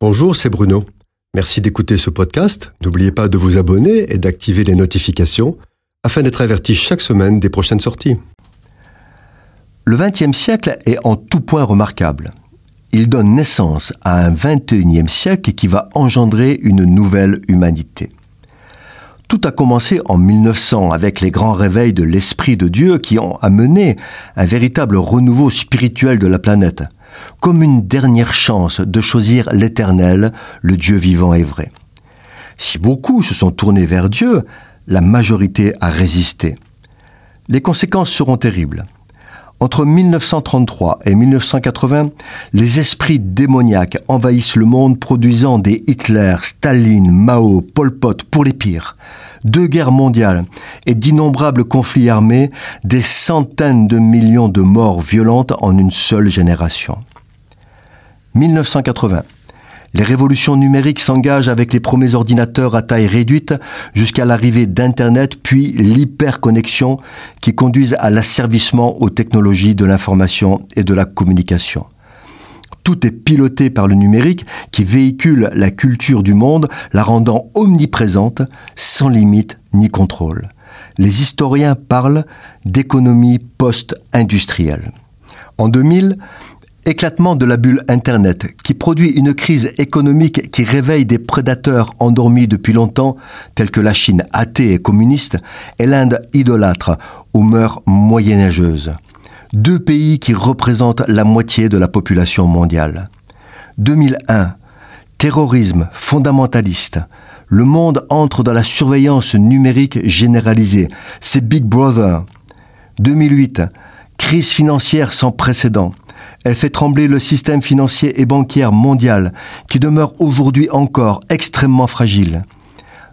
Bonjour, c'est Bruno. Merci d'écouter ce podcast. N'oubliez pas de vous abonner et d'activer les notifications afin d'être averti chaque semaine des prochaines sorties. Le XXe siècle est en tout point remarquable. Il donne naissance à un XXIe siècle qui va engendrer une nouvelle humanité. Tout a commencé en 1900 avec les grands réveils de l'Esprit de Dieu qui ont amené un véritable renouveau spirituel de la planète comme une dernière chance de choisir l'Éternel, le Dieu vivant et vrai. Si beaucoup se sont tournés vers Dieu, la majorité a résisté. Les conséquences seront terribles. Entre 1933 et 1980, les esprits démoniaques envahissent le monde produisant des Hitler, Staline, Mao, Pol Pot pour les pires. Deux guerres mondiales et d'innombrables conflits armés, des centaines de millions de morts violentes en une seule génération. 1980. Les révolutions numériques s'engagent avec les premiers ordinateurs à taille réduite jusqu'à l'arrivée d'Internet puis l'hyperconnexion qui conduisent à l'asservissement aux technologies de l'information et de la communication. Tout est piloté par le numérique qui véhicule la culture du monde, la rendant omniprésente, sans limite ni contrôle. Les historiens parlent d'économie post-industrielle. En 2000, Éclatement de la bulle Internet, qui produit une crise économique qui réveille des prédateurs endormis depuis longtemps, tels que la Chine athée et communiste, et l'Inde idolâtre, aux mœurs moyenâgeuses. Deux pays qui représentent la moitié de la population mondiale. 2001. Terrorisme fondamentaliste. Le monde entre dans la surveillance numérique généralisée. C'est Big Brother. 2008. Crise financière sans précédent. Elle fait trembler le système financier et bancaire mondial, qui demeure aujourd'hui encore extrêmement fragile.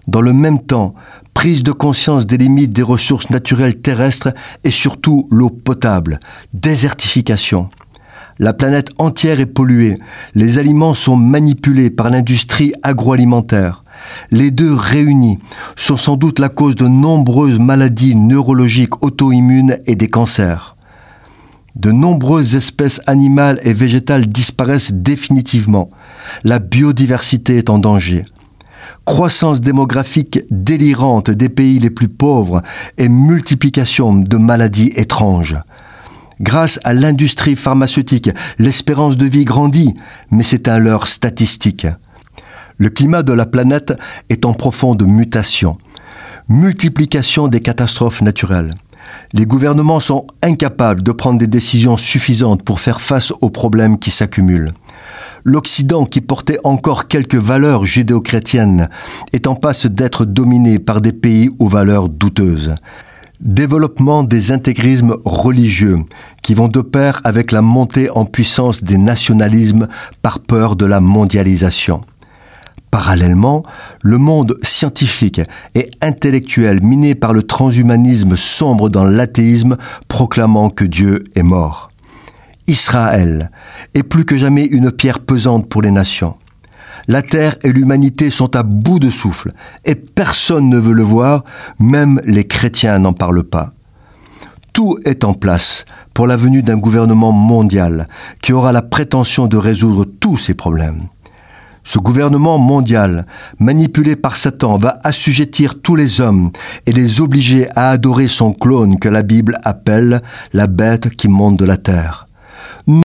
Dans le même temps, prise de conscience des limites des ressources naturelles terrestres et surtout l'eau potable, désertification. La planète entière est polluée, les aliments sont manipulés par l'industrie agroalimentaire. Les deux réunis sont sans doute la cause de nombreuses maladies neurologiques auto-immunes et des cancers de nombreuses espèces animales et végétales disparaissent définitivement. La biodiversité est en danger. Croissance démographique délirante des pays les plus pauvres et multiplication de maladies étranges. Grâce à l'industrie pharmaceutique, l'espérance de vie grandit, mais c'est un leurre statistique. Le climat de la planète est en profonde mutation. Multiplication des catastrophes naturelles les gouvernements sont incapables de prendre des décisions suffisantes pour faire face aux problèmes qui s'accumulent. L'Occident, qui portait encore quelques valeurs judéo-chrétiennes, est en passe d'être dominé par des pays aux valeurs douteuses. Développement des intégrismes religieux, qui vont de pair avec la montée en puissance des nationalismes par peur de la mondialisation. Parallèlement, le monde scientifique et intellectuel miné par le transhumanisme sombre dans l'athéisme proclamant que Dieu est mort. Israël est plus que jamais une pierre pesante pour les nations. La terre et l'humanité sont à bout de souffle et personne ne veut le voir, même les chrétiens n'en parlent pas. Tout est en place pour la venue d'un gouvernement mondial qui aura la prétention de résoudre tous ces problèmes. Ce gouvernement mondial, manipulé par Satan, va assujettir tous les hommes et les obliger à adorer son clone que la Bible appelle la bête qui monte de la terre.